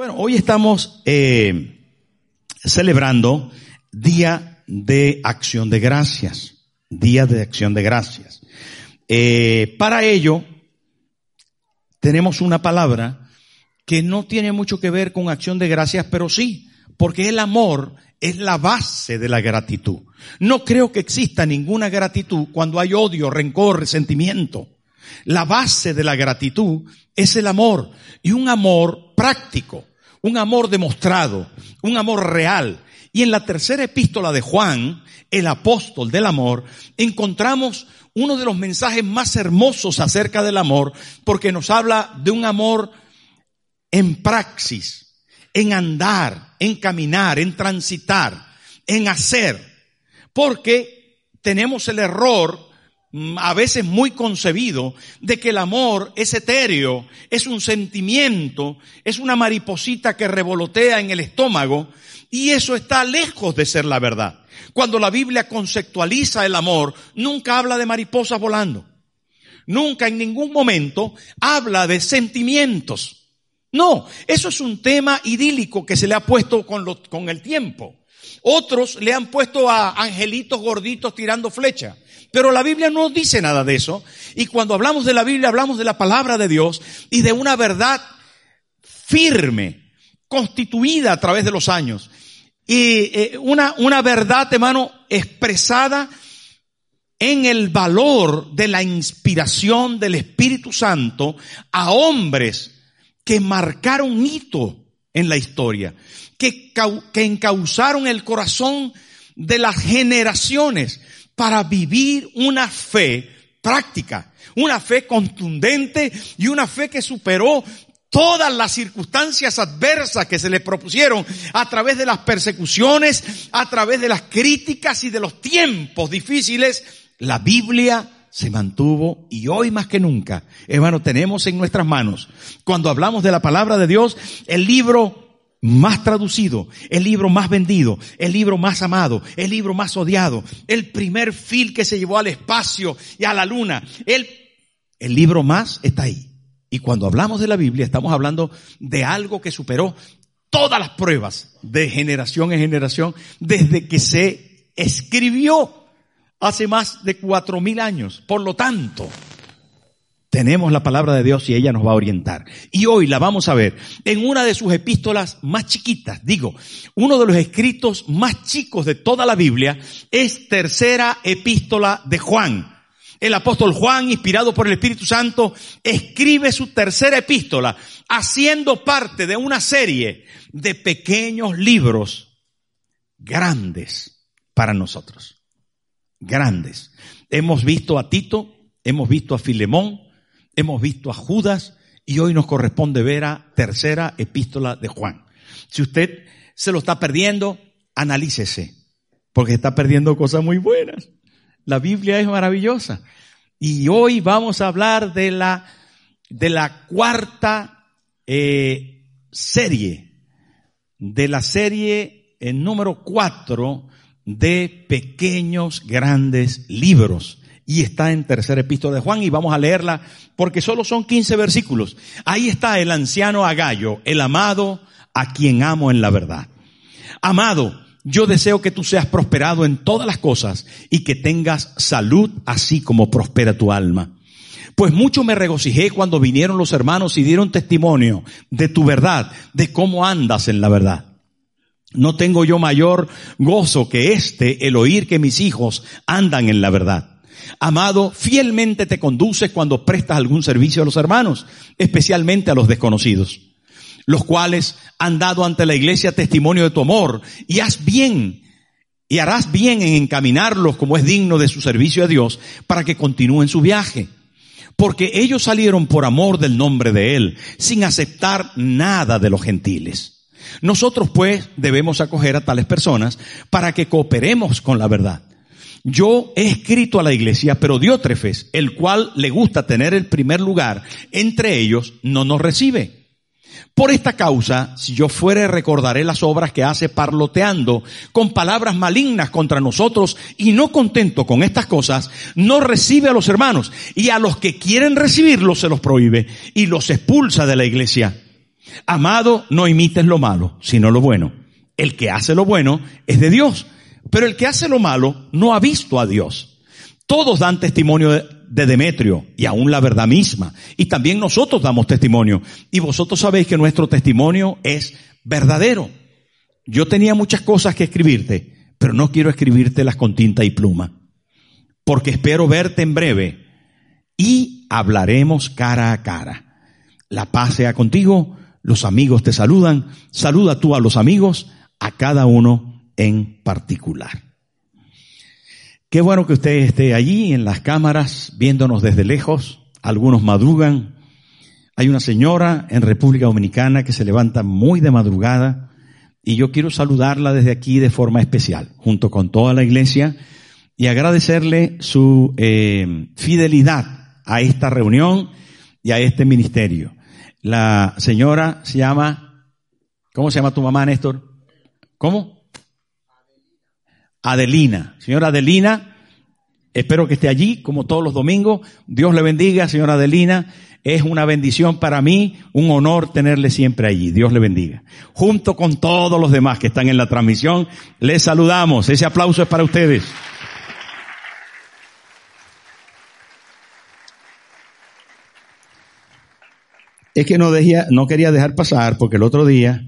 Bueno, hoy estamos eh, celebrando Día de Acción de Gracias. Día de Acción de Gracias. Eh, para ello, tenemos una palabra que no tiene mucho que ver con acción de gracias, pero sí, porque el amor es la base de la gratitud. No creo que exista ninguna gratitud cuando hay odio, rencor, resentimiento. La base de la gratitud es el amor y un amor práctico un amor demostrado, un amor real. Y en la tercera epístola de Juan, el apóstol del amor, encontramos uno de los mensajes más hermosos acerca del amor, porque nos habla de un amor en praxis, en andar, en caminar, en transitar, en hacer. Porque tenemos el error a veces muy concebido de que el amor es etéreo, es un sentimiento, es una mariposita que revolotea en el estómago y eso está lejos de ser la verdad. Cuando la Biblia conceptualiza el amor, nunca habla de mariposas volando. Nunca en ningún momento habla de sentimientos. No, eso es un tema idílico que se le ha puesto con, con el tiempo. Otros le han puesto a angelitos gorditos tirando flecha. Pero la Biblia no dice nada de eso. Y cuando hablamos de la Biblia, hablamos de la palabra de Dios y de una verdad firme, constituida a través de los años. Y eh, una, una verdad, hermano, expresada en el valor de la inspiración del Espíritu Santo a hombres que marcaron hito en la historia, que, que encauzaron el corazón de las generaciones para vivir una fe práctica, una fe contundente y una fe que superó todas las circunstancias adversas que se le propusieron a través de las persecuciones, a través de las críticas y de los tiempos difíciles, la Biblia se mantuvo y hoy más que nunca, hermano, tenemos en nuestras manos, cuando hablamos de la palabra de Dios, el libro más traducido, el libro más vendido, el libro más amado, el libro más odiado, el primer fil que se llevó al espacio y a la luna, el, el libro más está ahí. Y cuando hablamos de la Biblia estamos hablando de algo que superó todas las pruebas de generación en generación desde que se escribió hace más de cuatro mil años. Por lo tanto, tenemos la palabra de Dios y ella nos va a orientar. Y hoy la vamos a ver en una de sus epístolas más chiquitas. Digo, uno de los escritos más chicos de toda la Biblia es tercera epístola de Juan. El apóstol Juan, inspirado por el Espíritu Santo, escribe su tercera epístola haciendo parte de una serie de pequeños libros grandes para nosotros. Grandes. Hemos visto a Tito, hemos visto a Filemón, hemos visto a Judas y hoy nos corresponde ver a tercera epístola de Juan. Si usted se lo está perdiendo, analícese, porque está perdiendo cosas muy buenas. La Biblia es maravillosa. Y hoy vamos a hablar de la, de la cuarta eh, serie, de la serie en eh, número cuatro de pequeños grandes libros y está en tercera epístola de Juan y vamos a leerla porque solo son 15 versículos. Ahí está el anciano Agallo, el amado a quien amo en la verdad. Amado, yo deseo que tú seas prosperado en todas las cosas y que tengas salud así como prospera tu alma. Pues mucho me regocijé cuando vinieron los hermanos y dieron testimonio de tu verdad, de cómo andas en la verdad. No tengo yo mayor gozo que este, el oír que mis hijos andan en la verdad. Amado, fielmente te conduces cuando prestas algún servicio a los hermanos, especialmente a los desconocidos, los cuales han dado ante la iglesia testimonio de tu amor y haz bien y harás bien en encaminarlos como es digno de su servicio a Dios para que continúen su viaje. Porque ellos salieron por amor del nombre de Él, sin aceptar nada de los gentiles. Nosotros pues debemos acoger a tales personas para que cooperemos con la verdad. Yo he escrito a la iglesia, pero Diótrefes, el cual le gusta tener el primer lugar entre ellos, no nos recibe. Por esta causa, si yo fuere, recordaré las obras que hace parloteando con palabras malignas contra nosotros y no contento con estas cosas, no recibe a los hermanos y a los que quieren recibirlos se los prohíbe y los expulsa de la iglesia. Amado, no imites lo malo, sino lo bueno. El que hace lo bueno es de Dios, pero el que hace lo malo no ha visto a Dios. Todos dan testimonio de Demetrio y aún la verdad misma. Y también nosotros damos testimonio. Y vosotros sabéis que nuestro testimonio es verdadero. Yo tenía muchas cosas que escribirte, pero no quiero escribírtelas con tinta y pluma. Porque espero verte en breve y hablaremos cara a cara. La paz sea contigo los amigos te saludan, saluda tú a los amigos, a cada uno en particular. Qué bueno que usted esté allí en las cámaras, viéndonos desde lejos, algunos madrugan. Hay una señora en República Dominicana que se levanta muy de madrugada y yo quiero saludarla desde aquí de forma especial, junto con toda la iglesia, y agradecerle su eh, fidelidad a esta reunión y a este ministerio. La señora se llama, ¿cómo se llama tu mamá, Néstor? ¿Cómo? Adelina. Señora Adelina, espero que esté allí como todos los domingos. Dios le bendiga, señora Adelina. Es una bendición para mí, un honor tenerle siempre allí. Dios le bendiga. Junto con todos los demás que están en la transmisión, les saludamos. Ese aplauso es para ustedes. Es que no, quería dejar pasar porque el otro día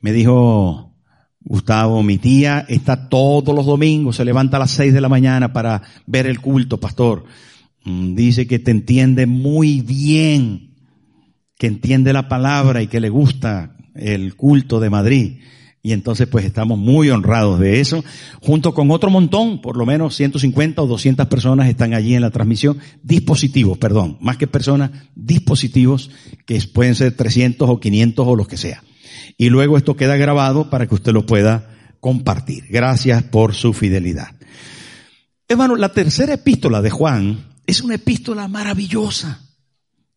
me dijo Gustavo, mi tía está todos los domingos, se levanta a las seis de la mañana para ver el culto, pastor. Mm, dice que te entiende muy bien, que entiende la palabra y que le gusta el culto de Madrid. Y entonces pues estamos muy honrados de eso, junto con otro montón, por lo menos 150 o 200 personas están allí en la transmisión, dispositivos, perdón, más que personas, dispositivos que pueden ser 300 o 500 o los que sea. Y luego esto queda grabado para que usted lo pueda compartir. Gracias por su fidelidad. Hermano, la tercera epístola de Juan es una epístola maravillosa,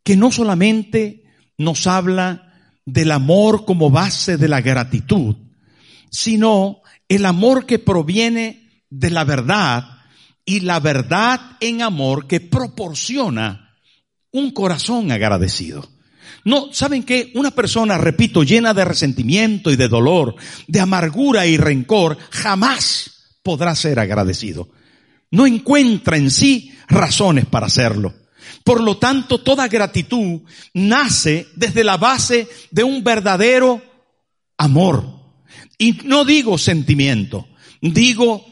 que no solamente nos habla del amor como base de la gratitud, sino el amor que proviene de la verdad y la verdad en amor que proporciona un corazón agradecido. No, ¿saben qué? Una persona, repito, llena de resentimiento y de dolor, de amargura y rencor, jamás podrá ser agradecido. No encuentra en sí razones para hacerlo. Por lo tanto, toda gratitud nace desde la base de un verdadero amor. Y no digo sentimiento, digo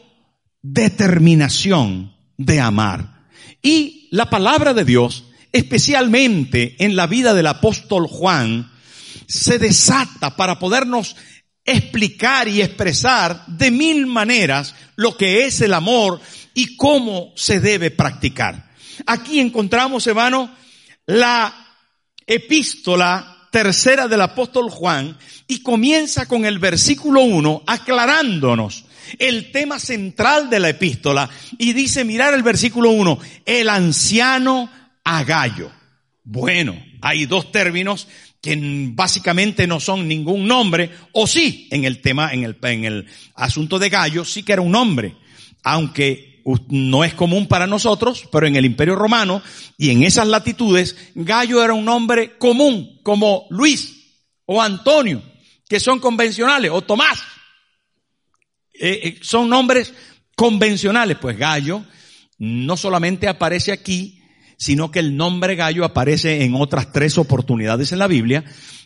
determinación de amar. Y la palabra de Dios, especialmente en la vida del apóstol Juan, se desata para podernos explicar y expresar de mil maneras lo que es el amor y cómo se debe practicar. Aquí encontramos, hermano, la epístola tercera del apóstol Juan y comienza con el versículo 1 aclarándonos el tema central de la epístola y dice, mirar el versículo 1, el anciano a Gallo. Bueno, hay dos términos que básicamente no son ningún nombre, o sí, en el tema, en el, en el asunto de Gallo, sí que era un nombre, aunque no es común para nosotros, pero en el Imperio Romano y en esas latitudes, Gallo era un nombre común, como Luis o Antonio que son convencionales, o Tomás, eh, eh, son nombres convencionales. Pues Gallo no solamente aparece aquí, sino que el nombre gallo aparece en otras tres oportunidades en la Biblia,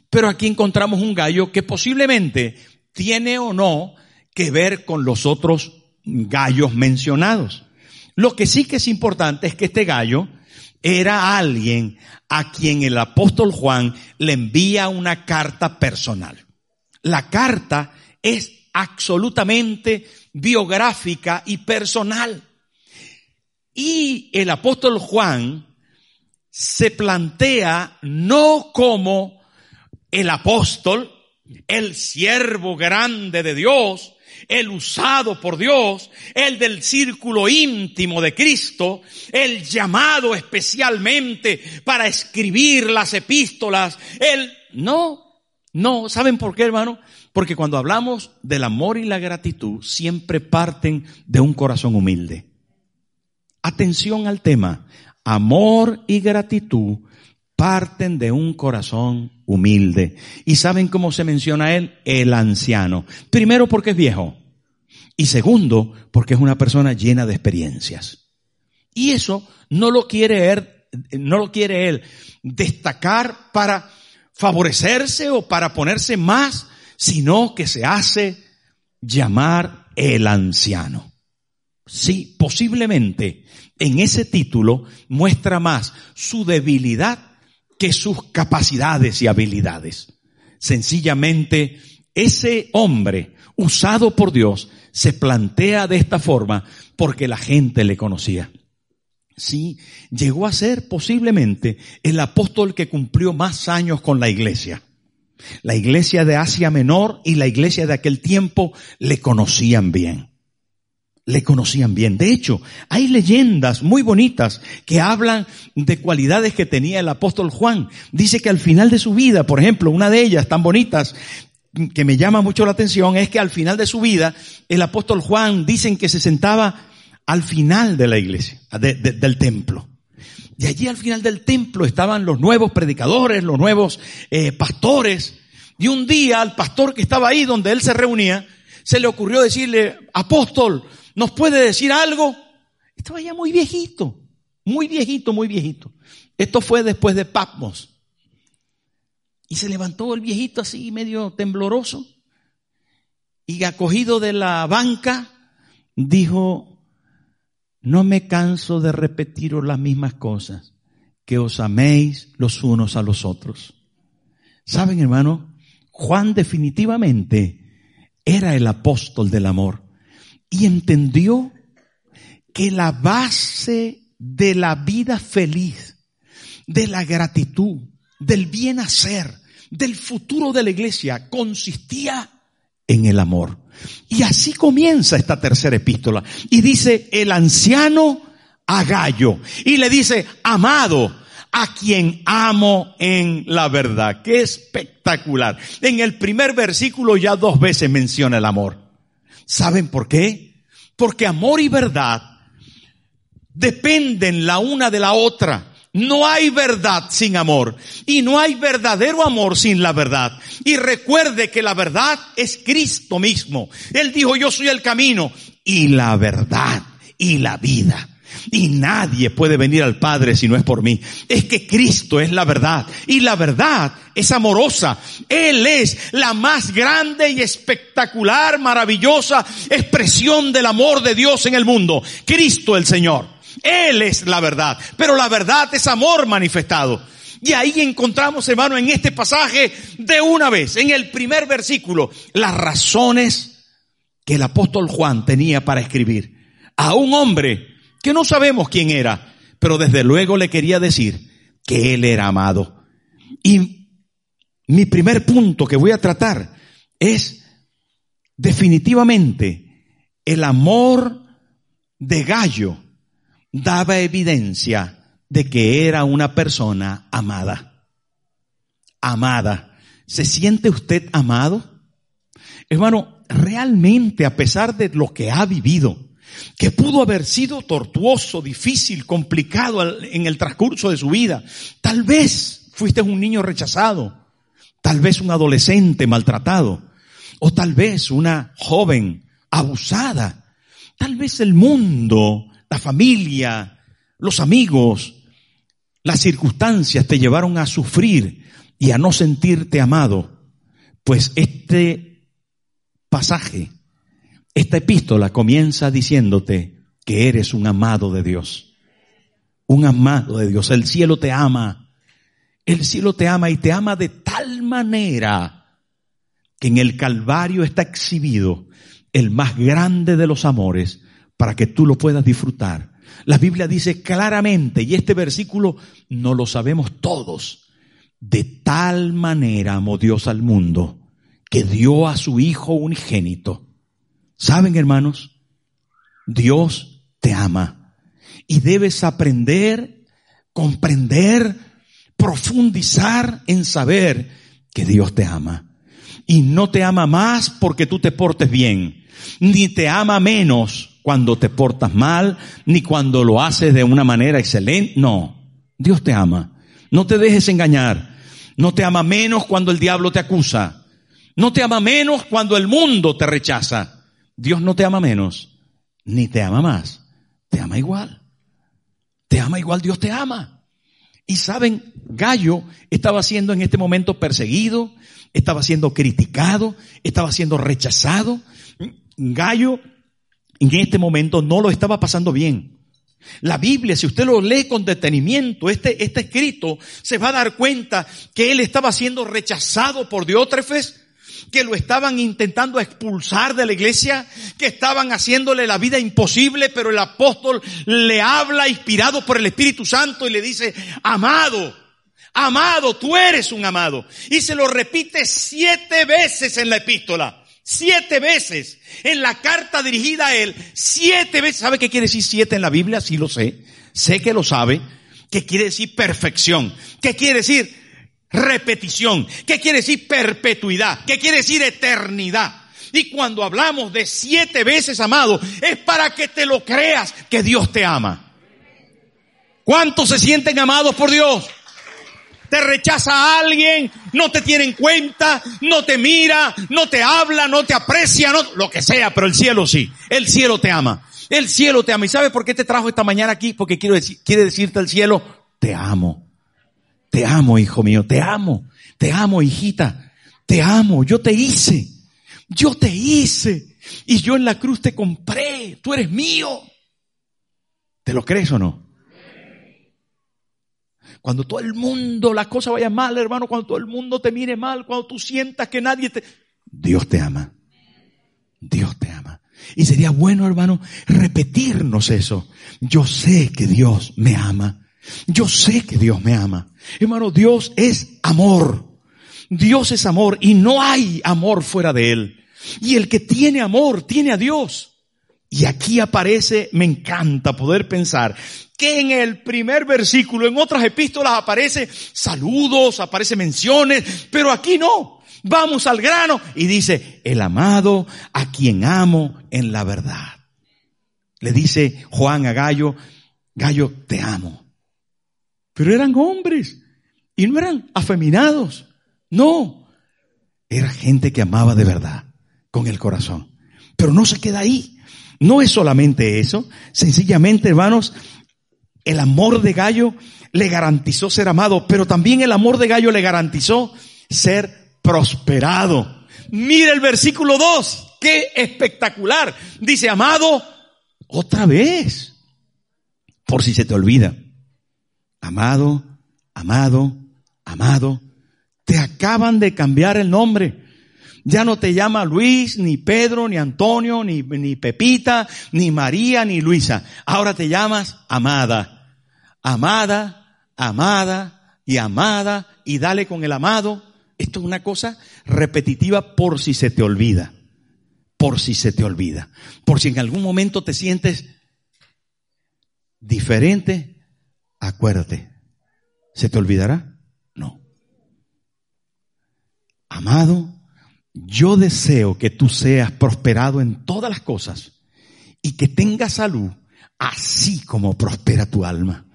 pero aquí encontramos un gallo que posiblemente tiene o no que ver con los otros gallos mencionados. Lo que sí que es importante es que este gallo era alguien a quien el apóstol Juan le envía una carta personal. La carta es absolutamente biográfica y personal. Y el apóstol Juan se plantea no como el apóstol, el siervo grande de Dios, el usado por Dios, el del círculo íntimo de Cristo, el llamado especialmente para escribir las epístolas, el no, no, ¿saben por qué, hermano? Porque cuando hablamos del amor y la gratitud, siempre parten de un corazón humilde. Atención al tema. Amor y gratitud parten de un corazón humilde. ¿Y saben cómo se menciona él? El anciano. Primero porque es viejo. Y segundo, porque es una persona llena de experiencias. Y eso no lo quiere él, no lo quiere él destacar para favorecerse o para ponerse más, sino que se hace llamar el anciano. Sí, posiblemente en ese título muestra más su debilidad que sus capacidades y habilidades. Sencillamente, ese hombre usado por Dios se plantea de esta forma porque la gente le conocía. Sí, llegó a ser posiblemente el apóstol que cumplió más años con la iglesia. La iglesia de Asia Menor y la iglesia de aquel tiempo le conocían bien le conocían bien. De hecho, hay leyendas muy bonitas que hablan de cualidades que tenía el apóstol Juan. Dice que al final de su vida, por ejemplo, una de ellas tan bonitas que me llama mucho la atención es que al final de su vida, el apóstol Juan dicen que se sentaba al final de la iglesia, del templo. Y allí al final del templo estaban los nuevos predicadores, los nuevos eh, pastores. Y un día al pastor que estaba ahí donde él se reunía, se le ocurrió decirle, apóstol, ¿Nos puede decir algo? Estaba ya muy viejito, muy viejito, muy viejito. Esto fue después de Patmos. Y se levantó el viejito así medio tembloroso y acogido de la banca dijo, no me canso de repetiros las mismas cosas, que os améis los unos a los otros. ¿Saben, hermano? Juan definitivamente era el apóstol del amor y entendió que la base de la vida feliz, de la gratitud, del bien hacer, del futuro de la iglesia, consistía en el amor. Y así comienza esta tercera epístola. Y dice el anciano a Gallo. Y le dice, amado, a quien amo en la verdad. Qué espectacular. En el primer versículo ya dos veces menciona el amor. ¿Saben por qué? Porque amor y verdad dependen la una de la otra. No hay verdad sin amor y no hay verdadero amor sin la verdad. Y recuerde que la verdad es Cristo mismo. Él dijo, yo soy el camino y la verdad y la vida. Y nadie puede venir al Padre si no es por mí. Es que Cristo es la verdad. Y la verdad es amorosa. Él es la más grande y espectacular, maravillosa expresión del amor de Dios en el mundo. Cristo el Señor. Él es la verdad. Pero la verdad es amor manifestado. Y ahí encontramos, hermano, en este pasaje de una vez, en el primer versículo, las razones que el apóstol Juan tenía para escribir a un hombre que no sabemos quién era, pero desde luego le quería decir que él era amado. Y mi primer punto que voy a tratar es definitivamente el amor de Gallo daba evidencia de que era una persona amada. Amada. ¿Se siente usted amado? Hermano, realmente a pesar de lo que ha vivido, que pudo haber sido tortuoso, difícil, complicado en el transcurso de su vida. Tal vez fuiste un niño rechazado, tal vez un adolescente maltratado, o tal vez una joven abusada. Tal vez el mundo, la familia, los amigos, las circunstancias te llevaron a sufrir y a no sentirte amado. Pues este pasaje esta epístola comienza diciéndote que eres un amado de Dios. Un amado de Dios. El cielo te ama. El cielo te ama y te ama de tal manera que en el Calvario está exhibido el más grande de los amores para que tú lo puedas disfrutar. La Biblia dice claramente, y este versículo no lo sabemos todos, de tal manera amó Dios al mundo que dio a su Hijo unigénito ¿Saben, hermanos? Dios te ama y debes aprender, comprender, profundizar en saber que Dios te ama. Y no te ama más porque tú te portes bien, ni te ama menos cuando te portas mal, ni cuando lo haces de una manera excelente. No, Dios te ama. No te dejes engañar. No te ama menos cuando el diablo te acusa. No te ama menos cuando el mundo te rechaza. Dios no te ama menos, ni te ama más. Te ama igual. Te ama igual, Dios te ama. Y saben, Gallo estaba siendo en este momento perseguido, estaba siendo criticado, estaba siendo rechazado. Gallo en este momento no lo estaba pasando bien. La Biblia, si usted lo lee con detenimiento, este, este escrito, se va a dar cuenta que él estaba siendo rechazado por Diótrefes, que lo estaban intentando expulsar de la iglesia, que estaban haciéndole la vida imposible, pero el apóstol le habla inspirado por el Espíritu Santo y le dice, amado, amado, tú eres un amado. Y se lo repite siete veces en la epístola. Siete veces. En la carta dirigida a él, siete veces. ¿Sabe qué quiere decir siete en la Biblia? Sí lo sé. Sé que lo sabe. ¿Qué quiere decir perfección? ¿Qué quiere decir repetición? ¿Qué quiere decir perpetuidad? ¿Qué quiere decir eternidad? Y cuando hablamos de siete veces amado, es para que te lo creas que Dios te ama. ¿Cuántos se sienten amados por Dios? te rechaza alguien, no te tiene en cuenta, no te mira, no te habla, no te aprecia, no, lo que sea, pero el cielo sí. El cielo te ama. El cielo te ama. ¿Y sabes por qué te trajo esta mañana aquí? Porque quiero decir, quiere decirte el cielo, te amo. Te amo, hijo mío, te amo. Te amo, hijita. Te amo. Yo te hice. Yo te hice. Y yo en la cruz te compré. Tú eres mío. ¿Te lo crees o no? Cuando todo el mundo, las cosas vayan mal, hermano, cuando todo el mundo te mire mal, cuando tú sientas que nadie te... Dios te ama. Dios te ama. Y sería bueno, hermano, repetirnos eso. Yo sé que Dios me ama. Yo sé que Dios me ama. Hermano, Dios es amor. Dios es amor y no hay amor fuera de Él. Y el que tiene amor tiene a Dios. Y aquí aparece, me encanta poder pensar que en el primer versículo, en otras epístolas aparece saludos, aparece menciones, pero aquí no. Vamos al grano y dice, el amado a quien amo en la verdad. Le dice Juan a Gallo, Gallo, te amo. Pero eran hombres y no eran afeminados. No, era gente que amaba de verdad, con el corazón. Pero no se queda ahí. No es solamente eso. Sencillamente, hermanos, el amor de Gallo le garantizó ser amado, pero también el amor de Gallo le garantizó ser prosperado. Mira el versículo 2, qué espectacular. Dice, amado, otra vez, por si se te olvida. Amado, amado, amado, te acaban de cambiar el nombre. Ya no te llama Luis, ni Pedro, ni Antonio, ni, ni Pepita, ni María, ni Luisa. Ahora te llamas amada amada, amada y amada y dale con el amado. Esto es una cosa repetitiva por si se te olvida. Por si se te olvida. Por si en algún momento te sientes diferente, acuérdate. ¿Se te olvidará? No. Amado, yo deseo que tú seas prosperado en todas las cosas y que tengas salud, así como prospera tu alma.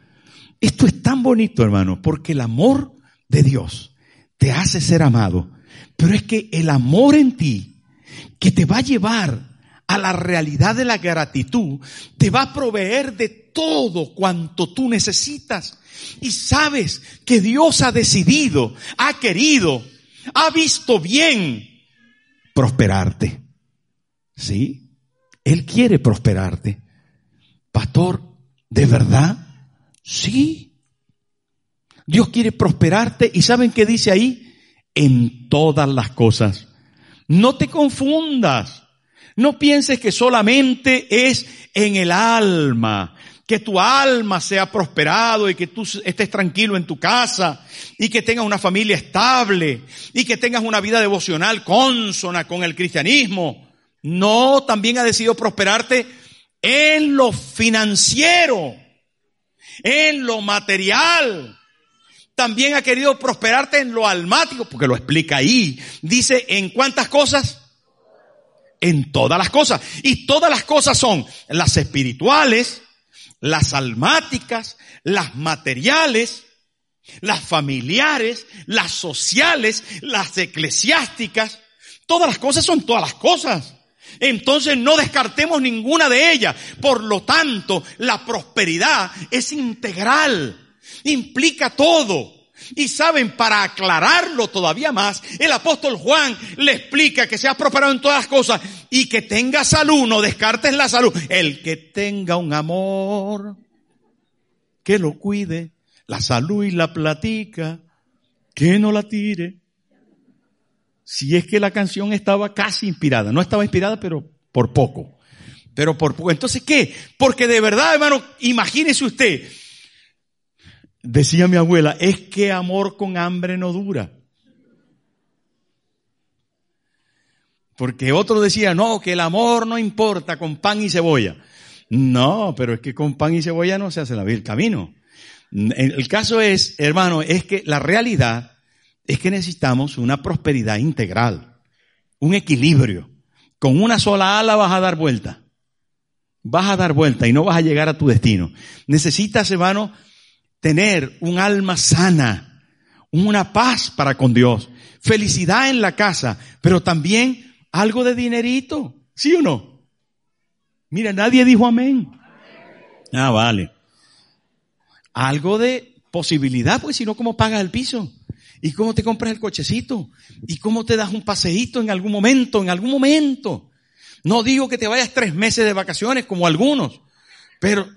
Esto es tan bonito, hermano, porque el amor de Dios te hace ser amado, pero es que el amor en ti, que te va a llevar a la realidad de la gratitud, te va a proveer de todo cuanto tú necesitas. Y sabes que Dios ha decidido, ha querido, ha visto bien prosperarte. ¿Sí? Él quiere prosperarte. Pastor, ¿de verdad? Sí. Dios quiere prosperarte y ¿saben qué dice ahí? En todas las cosas. No te confundas. No pienses que solamente es en el alma, que tu alma sea prosperado y que tú estés tranquilo en tu casa y que tengas una familia estable y que tengas una vida devocional consona con el cristianismo. No, también ha decidido prosperarte en lo financiero en lo material. También ha querido prosperarte en lo almático, porque lo explica ahí. Dice, ¿en cuántas cosas? En todas las cosas. Y todas las cosas son las espirituales, las almáticas, las materiales las familiares, las sociales, las eclesiásticas. Todas las cosas son todas las cosas. Entonces no descartemos ninguna de ellas. Por lo tanto, la prosperidad es integral. Implica todo. Y saben, para aclararlo todavía más, el apóstol Juan le explica que seas prosperado en todas las cosas y que tenga salud, no descartes la salud. El que tenga un amor, que lo cuide, la salud y la platica, que no la tire. Si es que la canción estaba casi inspirada, no estaba inspirada, pero por poco. Pero por poco. Entonces, ¿qué? Porque de verdad, hermano, imagínese usted, Decía mi abuela, es que amor con hambre no dura. Porque otro decía, no, que el amor no importa con pan y cebolla. No, pero es que con pan y cebolla no se hace la vida el camino. El caso es, hermano, es que la realidad es que necesitamos una prosperidad integral, un equilibrio. Con una sola ala vas a dar vuelta. Vas a dar vuelta y no vas a llegar a tu destino. Necesitas, hermano, tener un alma sana, una paz para con Dios, felicidad en la casa, pero también algo de dinerito, ¿sí o no? Mira, nadie dijo amén. Ah, vale. Algo de posibilidad, pues si no, ¿cómo pagas el piso? ¿Y cómo te compras el cochecito? ¿Y cómo te das un paseíto en algún momento? En algún momento. No digo que te vayas tres meses de vacaciones como algunos, pero,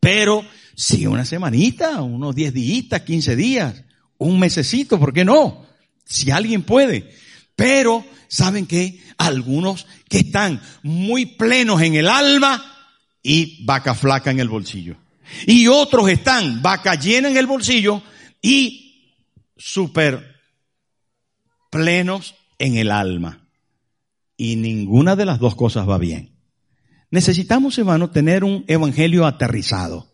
pero Sí, una semanita, unos 10 días, 15 días, un mesecito, ¿por qué no? Si alguien puede. Pero, ¿saben qué? Algunos que están muy plenos en el alma y vaca flaca en el bolsillo. Y otros están vaca llena en el bolsillo y súper plenos en el alma. Y ninguna de las dos cosas va bien. Necesitamos, hermano, tener un evangelio aterrizado.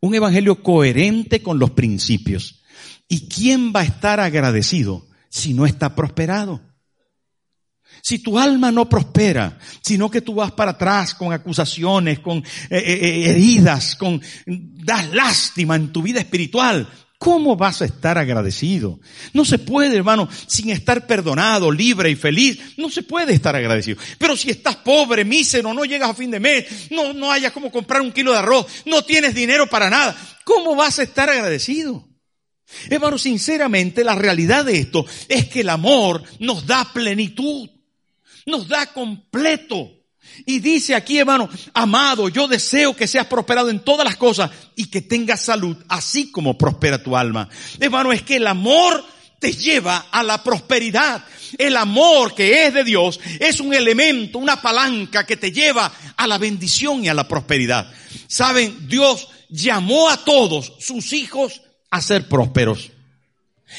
Un evangelio coherente con los principios. ¿Y quién va a estar agradecido si no está prosperado? Si tu alma no prospera, sino que tú vas para atrás con acusaciones, con eh, eh, eh, heridas, con das lástima en tu vida espiritual, ¿Cómo vas a estar agradecido? No se puede, hermano, sin estar perdonado, libre y feliz. No se puede estar agradecido. Pero si estás pobre, mísero, no llegas a fin de mes, no, no hayas como comprar un kilo de arroz, no tienes dinero para nada, ¿cómo vas a estar agradecido? Hermano, sinceramente, la realidad de esto es que el amor nos da plenitud, nos da completo. Y dice aquí, hermano, amado, yo deseo que seas prosperado en todas las cosas y que tengas salud, así como prospera tu alma. Hermano, es que el amor te lleva a la prosperidad. El amor que es de Dios es un elemento, una palanca que te lleva a la bendición y a la prosperidad. Saben, Dios llamó a todos sus hijos a ser prósperos.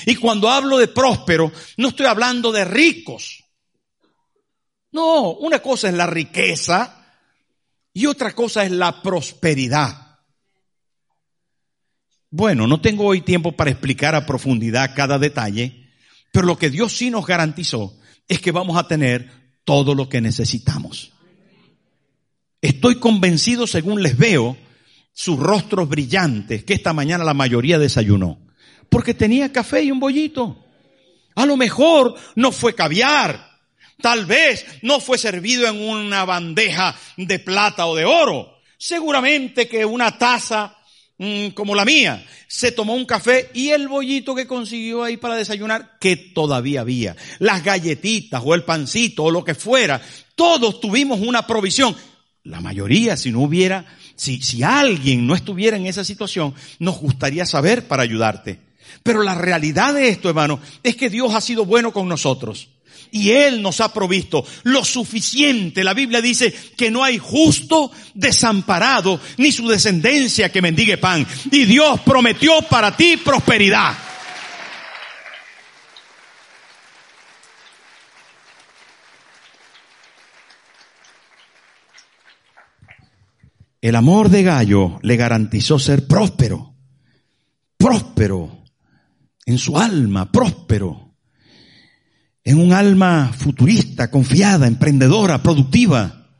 Y cuando hablo de próspero, no estoy hablando de ricos. No, una cosa es la riqueza y otra cosa es la prosperidad. Bueno, no tengo hoy tiempo para explicar a profundidad cada detalle, pero lo que Dios sí nos garantizó es que vamos a tener todo lo que necesitamos. Estoy convencido, según les veo, sus rostros brillantes, que esta mañana la mayoría desayunó, porque tenía café y un bollito. A lo mejor no fue caviar, Tal vez no fue servido en una bandeja de plata o de oro. Seguramente que una taza mm, como la mía. Se tomó un café y el bollito que consiguió ahí para desayunar, que todavía había. Las galletitas o el pancito o lo que fuera. Todos tuvimos una provisión. La mayoría, si no hubiera, si, si alguien no estuviera en esa situación, nos gustaría saber para ayudarte. Pero la realidad de esto, hermano, es que Dios ha sido bueno con nosotros y Él nos ha provisto lo suficiente. La Biblia dice que no hay justo desamparado ni su descendencia que mendigue pan. Y Dios prometió para ti prosperidad. El amor de Gallo le garantizó ser próspero, próspero en su alma, próspero en un alma futurista, confiada, emprendedora, productiva,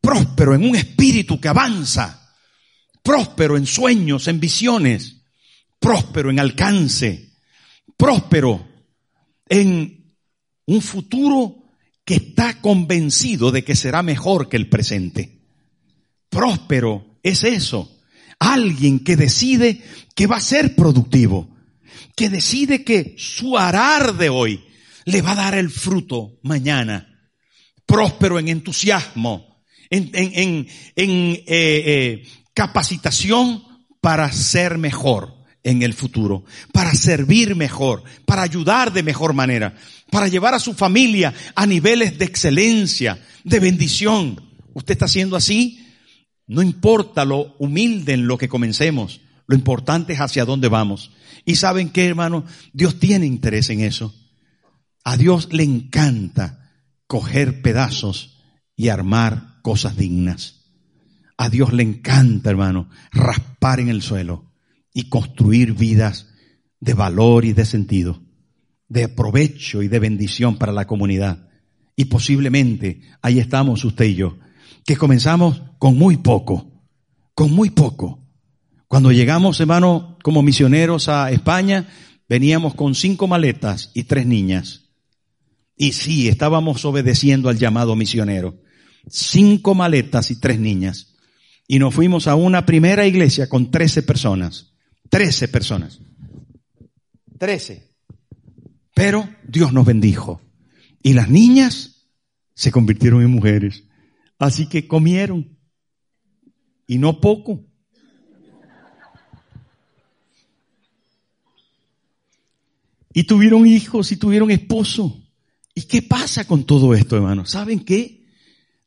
próspero en un espíritu que avanza, próspero en sueños, en visiones, próspero en alcance, próspero en un futuro que está convencido de que será mejor que el presente. Próspero es eso. Alguien que decide que va a ser productivo, que decide que su arar de hoy le va a dar el fruto mañana. Próspero en entusiasmo, en, en, eh, eh, capacitación para ser mejor en el futuro, para servir mejor, para ayudar de mejor manera, para llevar a su familia a niveles de excelencia, de bendición. ¿Usted está haciendo así? No importa lo humilde en lo que comencemos, lo importante es hacia dónde vamos. Y saben qué, hermano, Dios tiene interés en eso. A Dios le encanta coger pedazos y armar cosas dignas. A Dios le encanta, hermano, raspar en el suelo y construir vidas de valor y de sentido, de provecho y de bendición para la comunidad. Y posiblemente ahí estamos usted y yo, que comenzamos con muy poco, con muy poco. Cuando llegamos, hermano, como misioneros a España, veníamos con cinco maletas y tres niñas. Y sí, estábamos obedeciendo al llamado misionero. Cinco maletas y tres niñas. Y nos fuimos a una primera iglesia con trece personas. Trece personas. Trece. Pero Dios nos bendijo. Y las niñas se convirtieron en mujeres. Así que comieron. Y no poco. Y tuvieron hijos y tuvieron esposo. ¿Y qué pasa con todo esto, hermano? ¿Saben qué?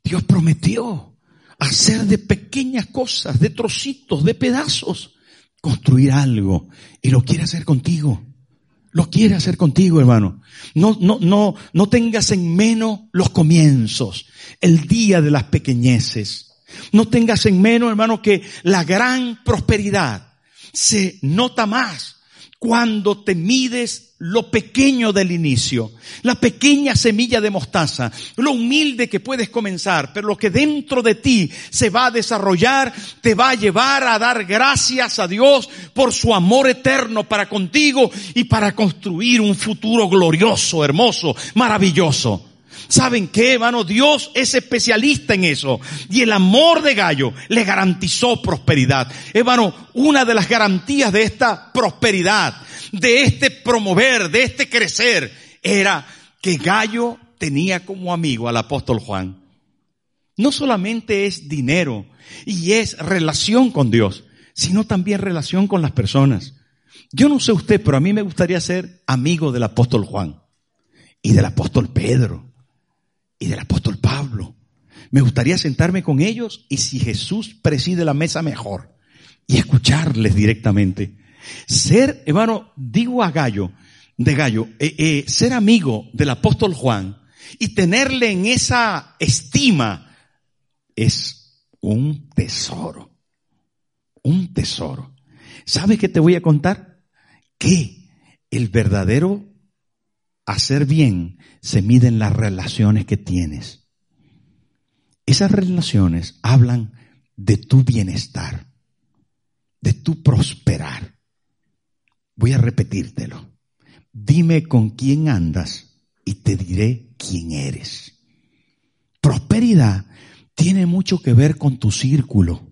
Dios prometió hacer de pequeñas cosas, de trocitos, de pedazos, construir algo. Y lo quiere hacer contigo. Lo quiere hacer contigo, hermano. No, no, no, no tengas en menos los comienzos, el día de las pequeñeces. No tengas en menos, hermano, que la gran prosperidad se nota más cuando te mides lo pequeño del inicio, la pequeña semilla de mostaza, lo humilde que puedes comenzar, pero lo que dentro de ti se va a desarrollar, te va a llevar a dar gracias a Dios por su amor eterno para contigo y para construir un futuro glorioso, hermoso, maravilloso. ¿Saben qué, hermano? Dios es especialista en eso. Y el amor de Gallo le garantizó prosperidad. Hermano, una de las garantías de esta prosperidad, de este promover, de este crecer, era que Gallo tenía como amigo al apóstol Juan. No solamente es dinero y es relación con Dios, sino también relación con las personas. Yo no sé usted, pero a mí me gustaría ser amigo del apóstol Juan y del apóstol Pedro y del apóstol Pablo. Me gustaría sentarme con ellos y si Jesús preside la mesa mejor y escucharles directamente. Ser, hermano, digo a Gallo, de Gallo, eh, eh, ser amigo del apóstol Juan y tenerle en esa estima es un tesoro. Un tesoro. ¿Sabes qué te voy a contar? Que el verdadero hacer bien se mide en las relaciones que tienes. Esas relaciones hablan de tu bienestar, de tu prosperar. Voy a repetírtelo. Dime con quién andas y te diré quién eres. Prosperidad tiene mucho que ver con tu círculo.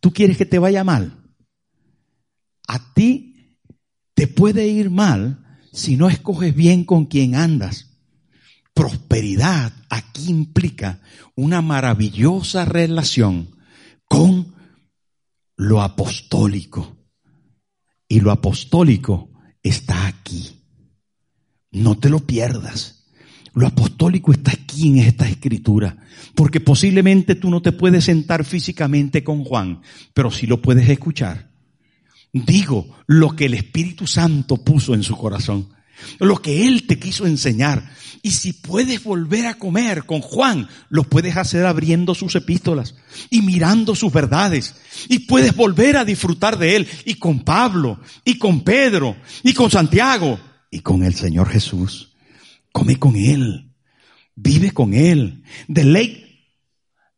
¿Tú quieres que te vaya mal? A ti te puede ir mal si no escoges bien con quién andas. Prosperidad aquí implica una maravillosa relación con lo apostólico. Y lo apostólico está aquí. No te lo pierdas. Lo apostólico está aquí en esta escritura. Porque posiblemente tú no te puedes sentar físicamente con Juan, pero sí lo puedes escuchar. Digo lo que el Espíritu Santo puso en su corazón. Lo que Él te quiso enseñar. Y si puedes volver a comer con Juan, lo puedes hacer abriendo sus epístolas y mirando sus verdades. Y puedes volver a disfrutar de Él. Y con Pablo, y con Pedro, y con Santiago, y con el Señor Jesús. Come con Él. Vive con Él. De ley,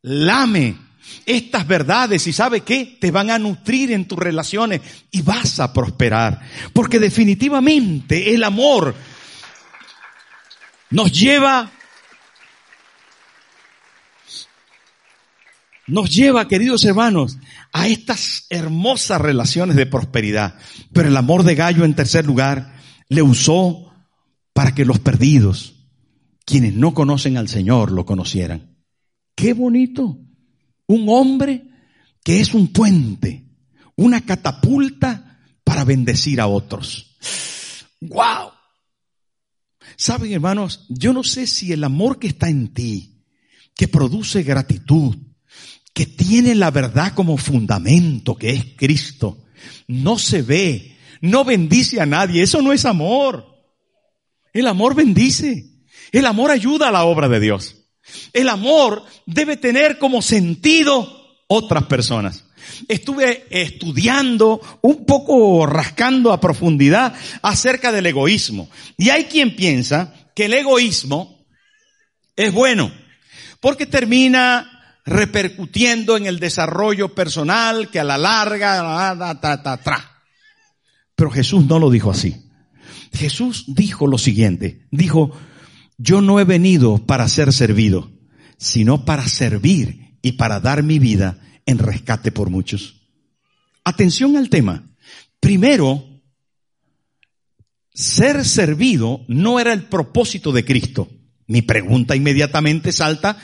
lame estas verdades y sabe qué, te van a nutrir en tus relaciones y vas a prosperar. Porque definitivamente el amor nos lleva, nos lleva, queridos hermanos, a estas hermosas relaciones de prosperidad. Pero el amor de Gallo, en tercer lugar, le usó para que los perdidos, quienes no conocen al Señor, lo conocieran. Qué bonito. Un hombre que es un puente, una catapulta para bendecir a otros. ¡Wow! Saben, hermanos, yo no sé si el amor que está en ti, que produce gratitud, que tiene la verdad como fundamento, que es Cristo, no se ve, no bendice a nadie. Eso no es amor. El amor bendice. El amor ayuda a la obra de Dios. El amor debe tener como sentido otras personas. Estuve estudiando, un poco rascando a profundidad acerca del egoísmo. Y hay quien piensa que el egoísmo es bueno, porque termina repercutiendo en el desarrollo personal que a la larga, Pero Jesús no lo dijo así. Jesús dijo lo siguiente, dijo, yo no he venido para ser servido, sino para servir y para dar mi vida en rescate por muchos. Atención al tema. Primero, ser servido no era el propósito de Cristo. Mi pregunta inmediatamente salta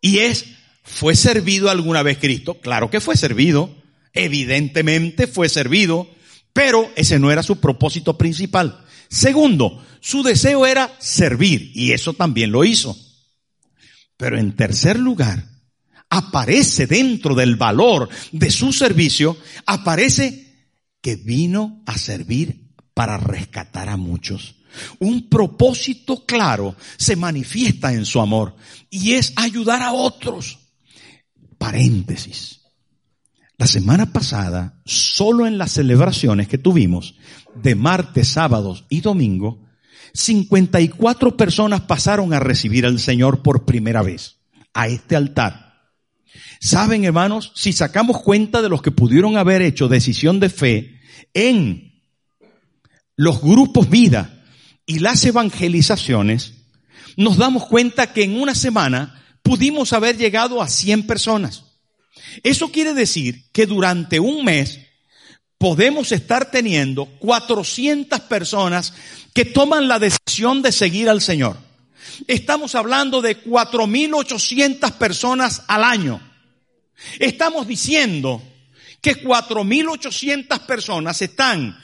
y es, ¿Fue servido alguna vez Cristo? Claro que fue servido. Evidentemente fue servido. Pero ese no era su propósito principal. Segundo, su deseo era servir. Y eso también lo hizo. Pero en tercer lugar, aparece dentro del valor de su servicio, aparece que vino a servir para rescatar a muchos. Un propósito claro se manifiesta en su amor y es ayudar a otros. Paréntesis. La semana pasada, solo en las celebraciones que tuvimos de martes, sábados y domingo, 54 personas pasaron a recibir al Señor por primera vez a este altar. Saben, hermanos, si sacamos cuenta de los que pudieron haber hecho decisión de fe en los grupos vida y las evangelizaciones, nos damos cuenta que en una semana pudimos haber llegado a 100 personas. Eso quiere decir que durante un mes podemos estar teniendo 400 personas que toman la decisión de seguir al Señor. Estamos hablando de 4.800 personas al año. Estamos diciendo que 4.800 personas están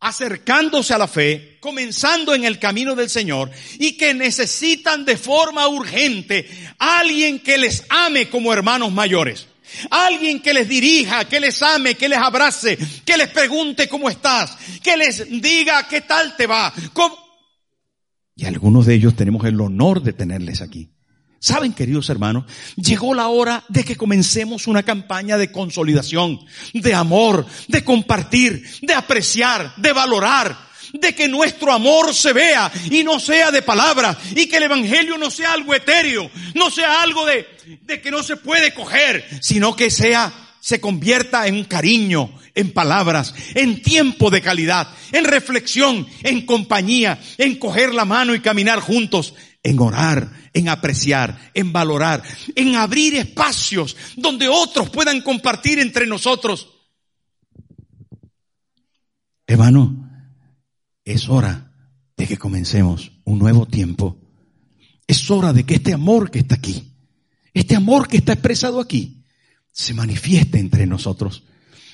acercándose a la fe, comenzando en el camino del Señor y que necesitan de forma urgente alguien que les ame como hermanos mayores. Alguien que les dirija, que les ame, que les abrace, que les pregunte cómo estás, que les diga qué tal te va. Y algunos de ellos tenemos el honor de tenerles aquí. Saben, queridos hermanos, llegó la hora de que comencemos una campaña de consolidación, de amor, de compartir, de apreciar, de valorar, de que nuestro amor se vea y no sea de palabras y que el evangelio no sea algo etéreo, no sea algo de, de que no se puede coger, sino que sea, se convierta en cariño, en palabras, en tiempo de calidad, en reflexión, en compañía, en coger la mano y caminar juntos, en orar, en apreciar, en valorar, en abrir espacios donde otros puedan compartir entre nosotros. Hermano, es hora de que comencemos un nuevo tiempo. Es hora de que este amor que está aquí, este amor que está expresado aquí, se manifieste entre nosotros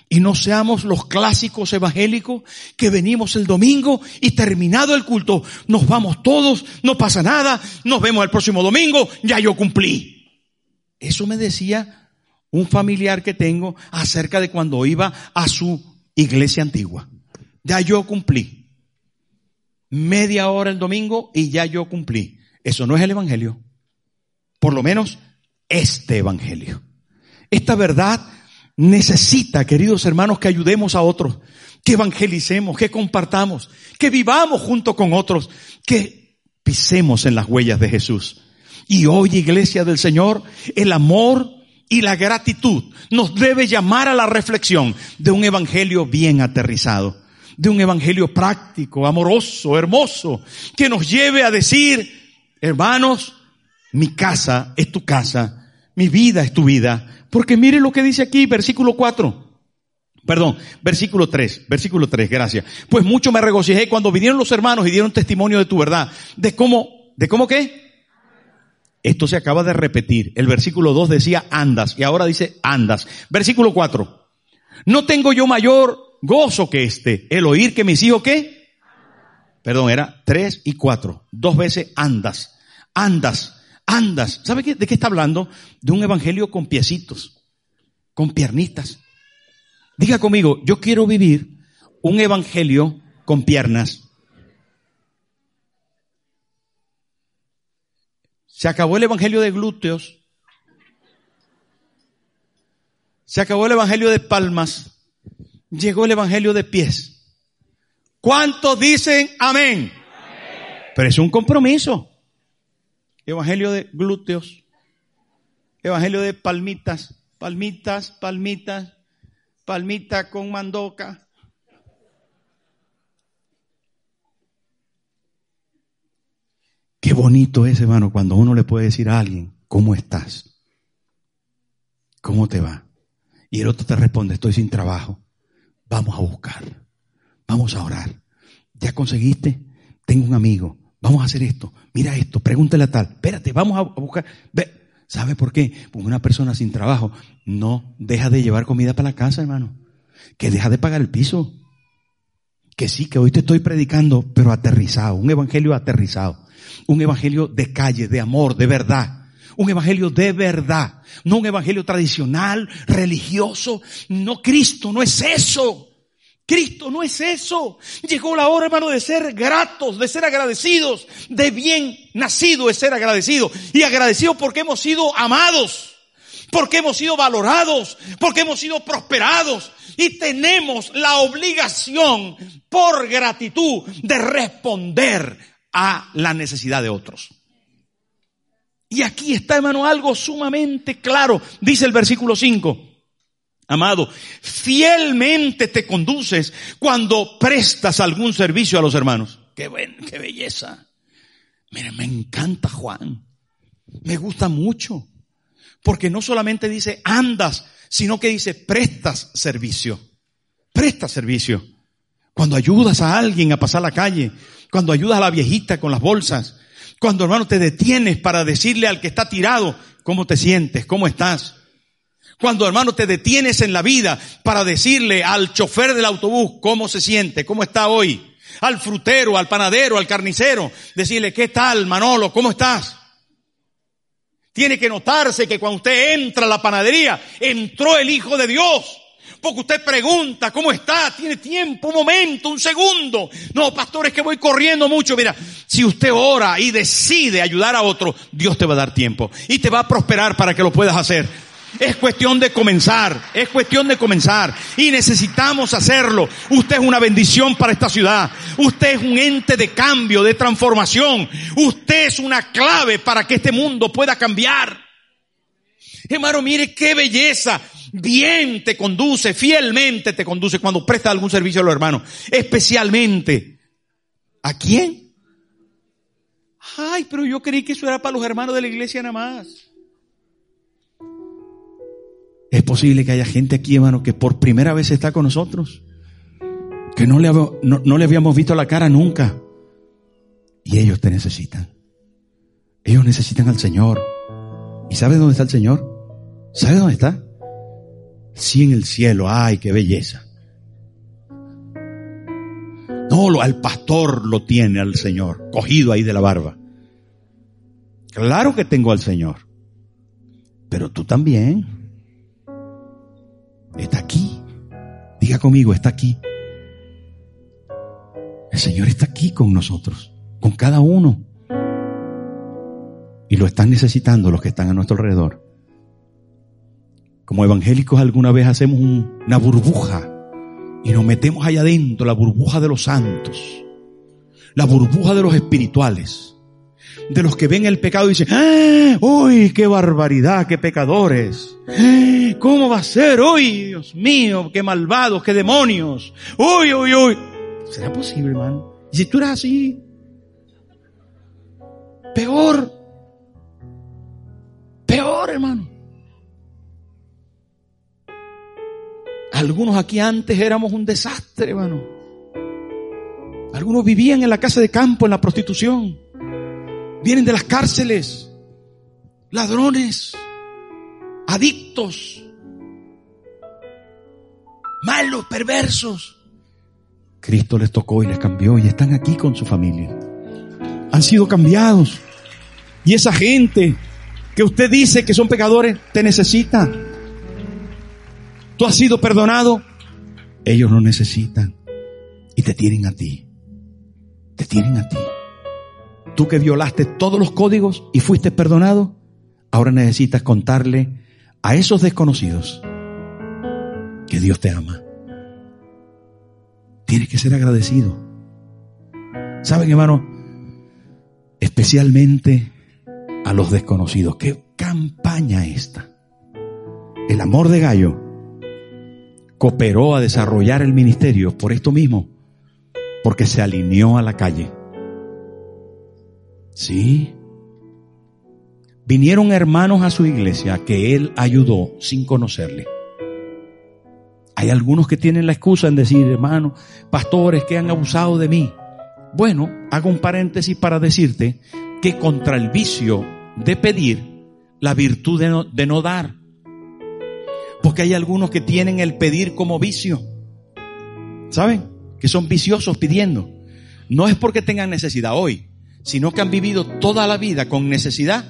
y no seamos los clásicos evangélicos que venimos el domingo y terminado el culto, nos vamos todos, no pasa nada, nos vemos el próximo domingo, ya yo cumplí. Eso me decía un familiar que tengo acerca de cuando iba a su iglesia antigua. Ya yo cumplí. Media hora el domingo y ya yo cumplí. Eso no es el evangelio. Por lo menos este evangelio. Esta verdad necesita, queridos hermanos, que ayudemos a otros, que evangelicemos, que compartamos, que vivamos junto con otros, que pisemos en las huellas de Jesús. Y hoy, iglesia del Señor, el amor y la gratitud nos debe llamar a la reflexión de un evangelio bien aterrizado, de un evangelio práctico, amoroso, hermoso, que nos lleve a decir, hermanos, mi casa es tu casa, mi vida es tu vida, porque mire lo que dice aquí, versículo 4. Perdón, versículo 3, versículo 3, gracias. Pues mucho me regocijé cuando vinieron los hermanos y dieron testimonio de tu verdad, de cómo, de cómo qué? Esto se acaba de repetir. El versículo 2 decía andas y ahora dice andas. Versículo 4. No tengo yo mayor gozo que este, el oír que mis hijos qué? Perdón, era 3 y 4. Dos veces andas, andas, andas. ¿Sabe de qué está hablando? De un evangelio con piecitos, con piernitas. Diga conmigo, yo quiero vivir un evangelio con piernas. Se acabó el evangelio de glúteos. Se acabó el evangelio de palmas. Llegó el evangelio de pies. ¿Cuántos dicen amén? Pero es un compromiso. Evangelio de glúteos. Evangelio de palmitas. Palmitas, palmitas. Palmita con mandoca. Qué bonito es, hermano, cuando uno le puede decir a alguien, ¿cómo estás? ¿Cómo te va? Y el otro te responde, estoy sin trabajo. Vamos a buscar. Vamos a orar. ¿Ya conseguiste? Tengo un amigo. Vamos a hacer esto. Mira esto. Pregúntale a tal. Espérate, vamos a buscar. Ve. ¿Sabe por qué? Porque una persona sin trabajo no deja de llevar comida para la casa, hermano. Que deja de pagar el piso. Que sí, que hoy te estoy predicando, pero aterrizado. Un evangelio aterrizado un evangelio de calle, de amor, de verdad. Un evangelio de verdad. No un evangelio tradicional, religioso. No, Cristo no es eso. Cristo no es eso. Llegó la hora, hermano, de ser gratos, de ser agradecidos, de bien nacido de ser agradecido. Y agradecido porque hemos sido amados, porque hemos sido valorados, porque hemos sido prosperados. Y tenemos la obligación, por gratitud, de responder a la necesidad de otros. Y aquí está, hermano, algo sumamente claro. Dice el versículo 5. Amado, fielmente te conduces cuando prestas algún servicio a los hermanos. Qué, buen, qué belleza. Mira, me encanta Juan. Me gusta mucho. Porque no solamente dice andas, sino que dice prestas servicio. Prestas servicio. Cuando ayudas a alguien a pasar la calle, cuando ayudas a la viejita con las bolsas, cuando hermano te detienes para decirle al que está tirado, ¿cómo te sientes? ¿Cómo estás? Cuando hermano te detienes en la vida para decirle al chofer del autobús cómo se siente, cómo está hoy, al frutero, al panadero, al carnicero, decirle, ¿qué tal Manolo? ¿Cómo estás? Tiene que notarse que cuando usted entra a la panadería, entró el Hijo de Dios. Porque usted pregunta, ¿cómo está? ¿Tiene tiempo? Un momento, un segundo. No, pastor, es que voy corriendo mucho. Mira, si usted ora y decide ayudar a otro, Dios te va a dar tiempo. Y te va a prosperar para que lo puedas hacer. Es cuestión de comenzar, es cuestión de comenzar. Y necesitamos hacerlo. Usted es una bendición para esta ciudad. Usted es un ente de cambio, de transformación. Usted es una clave para que este mundo pueda cambiar. Hermano, mire qué belleza bien te conduce, fielmente te conduce cuando presta algún servicio a los hermanos. Especialmente. ¿A quién? Ay, pero yo creí que eso era para los hermanos de la iglesia nada más. Es posible que haya gente aquí, hermano, que por primera vez está con nosotros. Que no le, no le habíamos visto la cara nunca. Y ellos te necesitan. Ellos necesitan al Señor. ¿Y sabes dónde está el Señor? ¿Sabe dónde está? Sí en el cielo, ay, qué belleza. No, al pastor lo tiene al Señor, cogido ahí de la barba. Claro que tengo al Señor, pero tú también. Está aquí. Diga conmigo, está aquí. El Señor está aquí con nosotros, con cada uno. Y lo están necesitando los que están a nuestro alrededor. Como evangélicos alguna vez hacemos una burbuja y nos metemos allá adentro, la burbuja de los santos, la burbuja de los espirituales. de los que ven el pecado y dicen, ¡Ah! ¡Uy, qué barbaridad, qué pecadores! ¡Ah! ¿Cómo va a ser? ¡Uy, Dios mío, qué malvados, qué demonios! ¡Uy, uy, uy! ¿Será posible, hermano? Y si tú eras así, peor, peor, hermano. Algunos aquí antes éramos un desastre, hermano. Algunos vivían en la casa de campo, en la prostitución. Vienen de las cárceles. Ladrones. Adictos. Malos, perversos. Cristo les tocó y les cambió y están aquí con su familia. Han sido cambiados. Y esa gente que usted dice que son pecadores, te necesita. Tú has sido perdonado. Ellos lo necesitan. Y te tienen a ti. Te tienen a ti. Tú que violaste todos los códigos y fuiste perdonado, ahora necesitas contarle a esos desconocidos que Dios te ama. Tienes que ser agradecido. ¿Saben, hermano? Especialmente a los desconocidos. ¿Qué campaña esta? El amor de Gallo cooperó a desarrollar el ministerio por esto mismo, porque se alineó a la calle. Sí. Vinieron hermanos a su iglesia que él ayudó sin conocerle. Hay algunos que tienen la excusa en decir, hermano, pastores que han abusado de mí. Bueno, hago un paréntesis para decirte que contra el vicio de pedir, la virtud de no, de no dar. Porque hay algunos que tienen el pedir como vicio. ¿Saben? Que son viciosos pidiendo. No es porque tengan necesidad hoy, sino que han vivido toda la vida con necesidad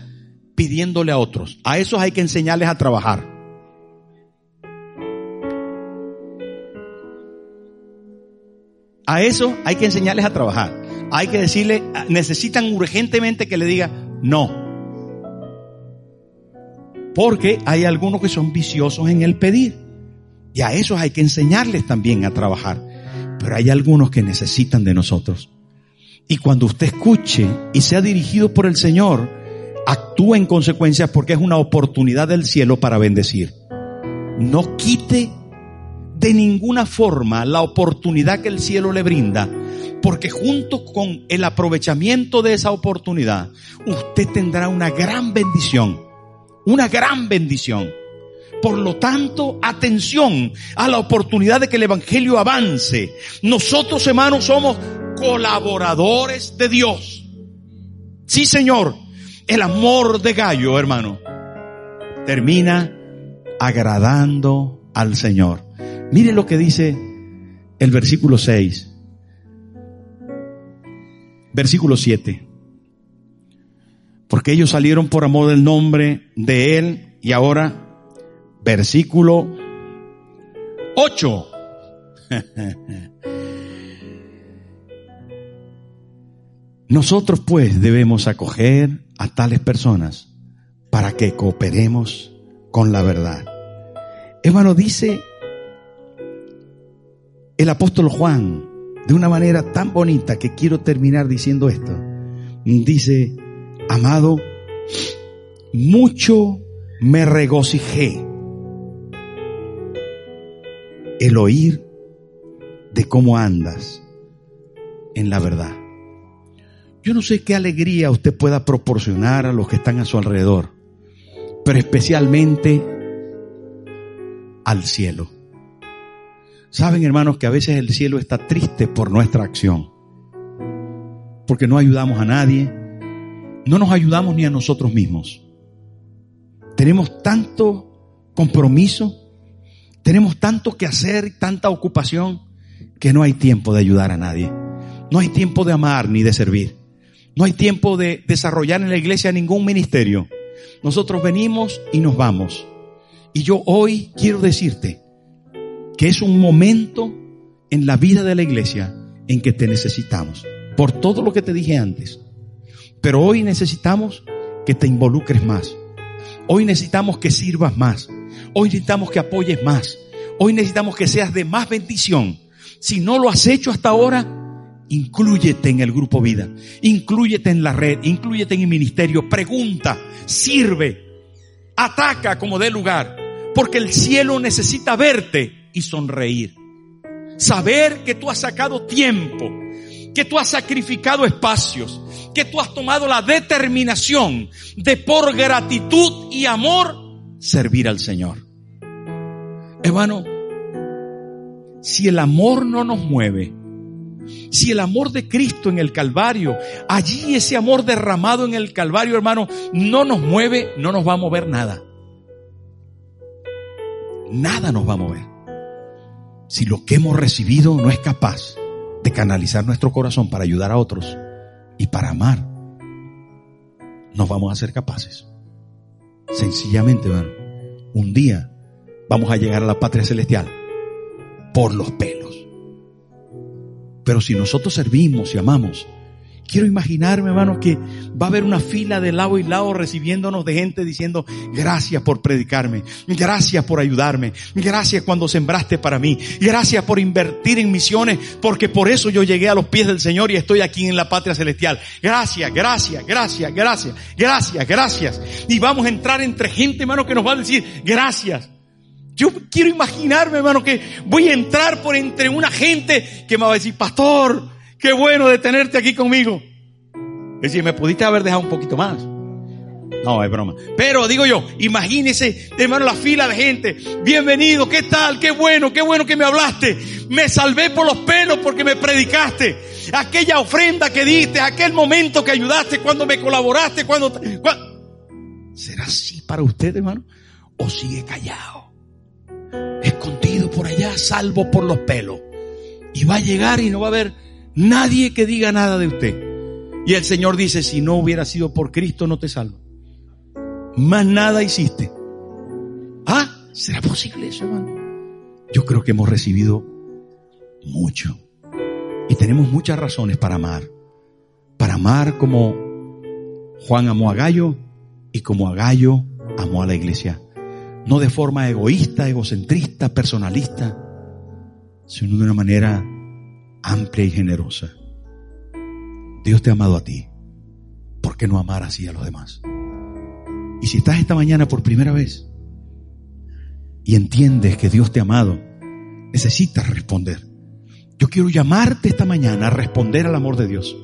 pidiéndole a otros. A esos hay que enseñarles a trabajar. A eso hay que enseñarles a trabajar. Hay que decirle, necesitan urgentemente que le diga no. Porque hay algunos que son viciosos en el pedir. Y a esos hay que enseñarles también a trabajar. Pero hay algunos que necesitan de nosotros. Y cuando usted escuche y sea dirigido por el Señor, actúe en consecuencia porque es una oportunidad del cielo para bendecir. No quite de ninguna forma la oportunidad que el cielo le brinda, porque junto con el aprovechamiento de esa oportunidad, usted tendrá una gran bendición una gran bendición. Por lo tanto, atención a la oportunidad de que el Evangelio avance. Nosotros, hermanos, somos colaboradores de Dios. Sí, Señor. El amor de Gallo, hermano, termina agradando al Señor. Mire lo que dice el versículo 6. Versículo 7 porque ellos salieron por amor del nombre de Él. Y ahora, versículo 8. Nosotros pues debemos acoger a tales personas para que cooperemos con la verdad. Hermano, dice el apóstol Juan de una manera tan bonita que quiero terminar diciendo esto. Dice, Amado, mucho me regocijé el oír de cómo andas en la verdad. Yo no sé qué alegría usted pueda proporcionar a los que están a su alrededor, pero especialmente al cielo. Saben, hermanos, que a veces el cielo está triste por nuestra acción, porque no ayudamos a nadie, no nos ayudamos ni a nosotros mismos. Tenemos tanto compromiso, tenemos tanto que hacer, tanta ocupación, que no hay tiempo de ayudar a nadie. No hay tiempo de amar ni de servir. No hay tiempo de desarrollar en la iglesia ningún ministerio. Nosotros venimos y nos vamos. Y yo hoy quiero decirte que es un momento en la vida de la iglesia en que te necesitamos. Por todo lo que te dije antes. Pero hoy necesitamos que te involucres más. Hoy necesitamos que sirvas más. Hoy necesitamos que apoyes más. Hoy necesitamos que seas de más bendición. Si no lo has hecho hasta ahora, inclúyete en el grupo vida, inclúyete en la red, inclúyete en el ministerio, pregunta, sirve, ataca como dé lugar, porque el cielo necesita verte y sonreír. Saber que tú has sacado tiempo, que tú has sacrificado espacios, que tú has tomado la determinación de por gratitud y amor servir al Señor. Hermano, si el amor no nos mueve, si el amor de Cristo en el Calvario, allí ese amor derramado en el Calvario, hermano, no nos mueve, no nos va a mover nada. Nada nos va a mover. Si lo que hemos recibido no es capaz de canalizar nuestro corazón para ayudar a otros y para amar, nos vamos a ser capaces. Sencillamente, hermano, un día vamos a llegar a la patria celestial por los pelos. Pero si nosotros servimos y amamos, quiero imaginarme, hermano, que va a haber una fila de lado y lado recibiéndonos de gente diciendo, gracias por predicarme, gracias por ayudarme, gracias cuando sembraste para mí, gracias por invertir en misiones, porque por eso yo llegué a los pies del Señor y estoy aquí en la patria celestial. Gracias, gracias, gracias, gracias, gracias, gracias. Y vamos a entrar entre gente, hermano, que nos va a decir, gracias. Yo quiero imaginarme, hermano, que voy a entrar por entre una gente que me va a decir, pastor, qué bueno de tenerte aquí conmigo. Es decir, me pudiste haber dejado un poquito más. No, es broma. Pero digo yo, imagínese, hermano, la fila de gente. Bienvenido, ¿qué tal? Qué bueno, qué bueno que me hablaste. Me salvé por los pelos porque me predicaste. Aquella ofrenda que diste, aquel momento que ayudaste, cuando me colaboraste, cuando... ¿Será así para usted, hermano? ¿O sigue callado? escondido por allá, salvo por los pelos. Y va a llegar y no va a haber nadie que diga nada de usted. Y el Señor dice, si no hubiera sido por Cristo, no te salvo. Más nada hiciste. Ah, ¿será posible eso, hermano? Yo creo que hemos recibido mucho. Y tenemos muchas razones para amar. Para amar como Juan amó a Gallo y como a Gallo amó a la iglesia no de forma egoísta, egocentrista, personalista, sino de una manera amplia y generosa. Dios te ha amado a ti. ¿Por qué no amar así a los demás? Y si estás esta mañana por primera vez y entiendes que Dios te ha amado, necesitas responder. Yo quiero llamarte esta mañana a responder al amor de Dios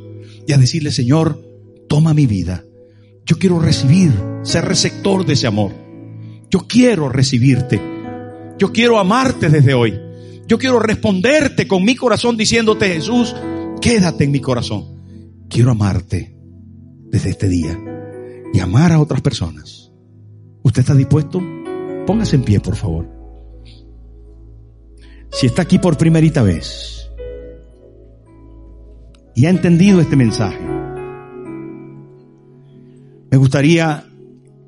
y a decirle, Señor, toma mi vida. Yo quiero recibir, ser receptor de ese amor. Yo quiero recibirte. Yo quiero amarte desde hoy. Yo quiero responderte con mi corazón diciéndote, Jesús, quédate en mi corazón. Quiero amarte desde este día y amar a otras personas. ¿Usted está dispuesto? Póngase en pie, por favor. Si está aquí por primerita vez y ha entendido este mensaje, me gustaría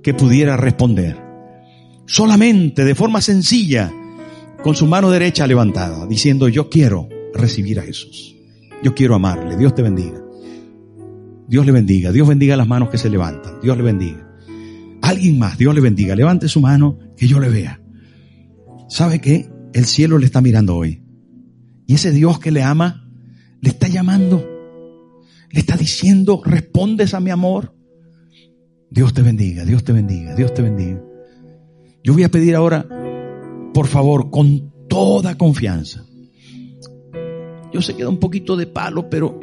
que pudiera responder solamente de forma sencilla, con su mano derecha levantada, diciendo, yo quiero recibir a Jesús. Yo quiero amarle. Dios te bendiga. Dios le bendiga. Dios bendiga las manos que se levantan. Dios le bendiga. Alguien más, Dios le bendiga. Levante su mano que yo le vea. ¿Sabe qué? El cielo le está mirando hoy. Y ese Dios que le ama, le está llamando. Le está diciendo, respondes a mi amor. Dios te bendiga, Dios te bendiga, Dios te bendiga. Yo voy a pedir ahora, por favor, con toda confianza. Yo sé que da un poquito de palo, pero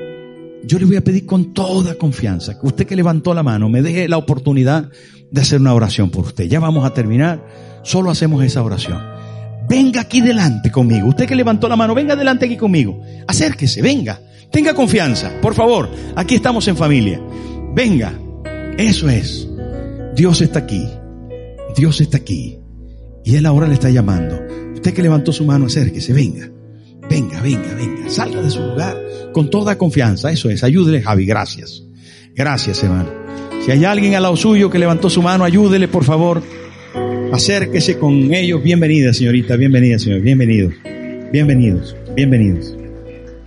yo le voy a pedir con toda confianza que usted que levantó la mano me deje la oportunidad de hacer una oración por usted. Ya vamos a terminar, solo hacemos esa oración. Venga aquí delante conmigo. Usted que levantó la mano, venga delante aquí conmigo. Acérquese, venga. Tenga confianza, por favor. Aquí estamos en familia. Venga. Eso es. Dios está aquí. Dios está aquí. Y Él ahora le está llamando. Usted que levantó su mano, acérquese, venga. Venga, venga, venga. Salga de su lugar con toda confianza. Eso es. Ayúdele, Javi. Gracias. Gracias, hermano. Si hay alguien al lado suyo que levantó su mano, ayúdele, por favor. Acérquese con ellos. Bienvenida, señorita. Bienvenida, señor. Bienvenidos. Bienvenidos. Bienvenidos.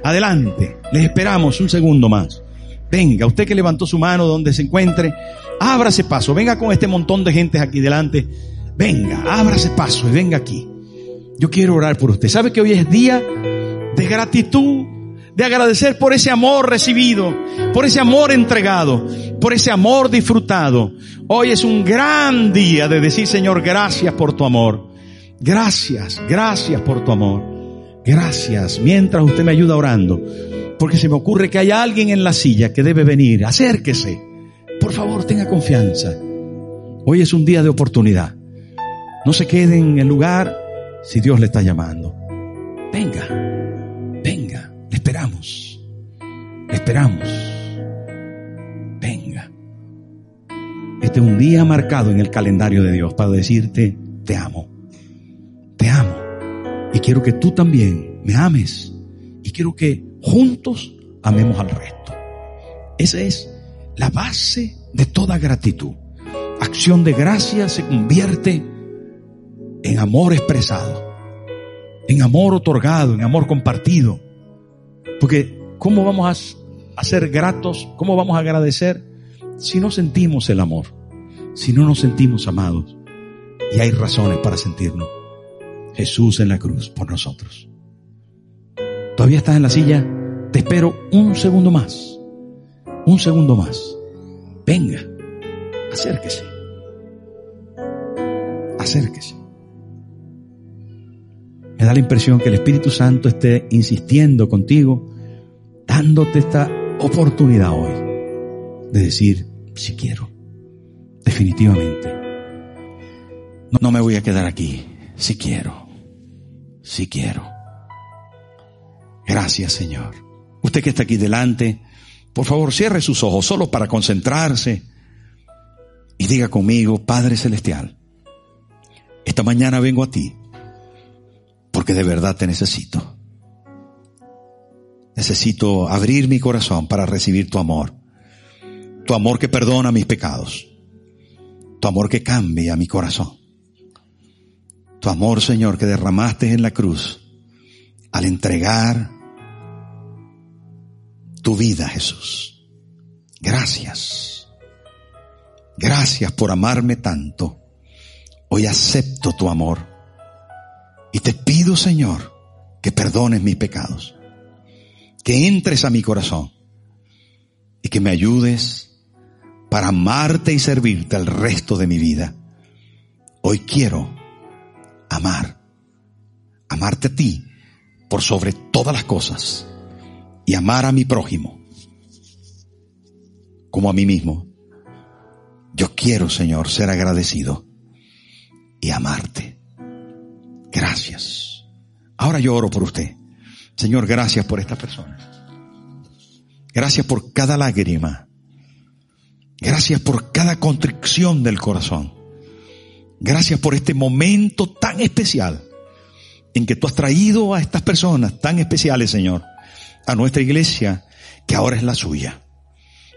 Adelante. Les esperamos un segundo más. Venga, usted que levantó su mano donde se encuentre, ábrase paso. Venga con este montón de gente aquí delante. Venga, ábrase paso y venga aquí. Yo quiero orar por usted. ¿Sabe que hoy es día de gratitud, de agradecer por ese amor recibido, por ese amor entregado, por ese amor disfrutado. Hoy es un gran día de decir, Señor, gracias por tu amor. Gracias, gracias por tu amor. Gracias. Mientras usted me ayuda orando, porque se me ocurre que hay alguien en la silla que debe venir. Acérquese. Por favor, tenga confianza. Hoy es un día de oportunidad. No se quede en el lugar si Dios le está llamando. Venga, venga, le esperamos. Le esperamos. Venga. Este es un día marcado en el calendario de Dios para decirte, te amo. Te amo. Y quiero que tú también me ames. Y quiero que juntos amemos al resto. Esa es la base de toda gratitud. Acción de gracia se convierte en amor expresado, en amor otorgado, en amor compartido. Porque ¿cómo vamos a, ser gratos? ¿Cómo vamos a agradecer si no sentimos el amor? Si no nos sentimos amados. Y hay razones para sentirnos. Jesús en la cruz por nosotros. ¿Todavía estás en la silla? Te espero un segundo más. Un segundo más. Venga, acérquese. Acérquese. Me da la impresión que el Espíritu Santo esté insistiendo contigo, dándote esta oportunidad hoy de decir, si quiero, definitivamente. No, me voy a quedar aquí, si quiero, si quiero. Gracias Señor. Usted que está aquí delante, por favor cierre sus ojos solo para concentrarse y diga conmigo, Padre Celestial, esta mañana vengo a ti porque de verdad te necesito. Necesito abrir mi corazón para recibir tu amor. Tu amor que perdona mis pecados. Tu amor que cambia mi corazón. Tu amor, Señor, que derramaste en la cruz al entregar tu vida, Jesús. Gracias. Gracias por amarme tanto. Hoy acepto tu amor y te pido, Señor, que perdones mis pecados, que entres a mi corazón y que me ayudes para amarte y servirte el resto de mi vida. Hoy quiero amar, amarte a ti por sobre todas las cosas y amar a mi prójimo como a mí mismo. Yo quiero, Señor, ser agradecido y amarte. Gracias. Ahora yo oro por usted. Señor, gracias por esta persona. Gracias por cada lágrima. Gracias por cada constricción del corazón. Gracias por este momento tan especial en que tú has traído a estas personas tan especiales, Señor, a nuestra iglesia, que ahora es la suya.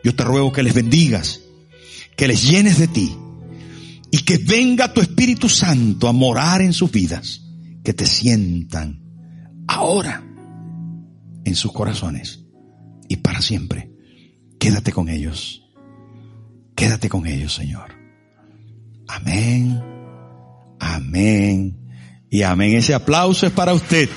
Yo te ruego que les bendigas, que les llenes de ti y que venga tu Espíritu Santo a morar en sus vidas que te sientan ahora en sus corazones y para siempre. Quédate con ellos. Quédate con ellos, Señor. Amén. Amén. Y amén. Ese aplauso es para usted.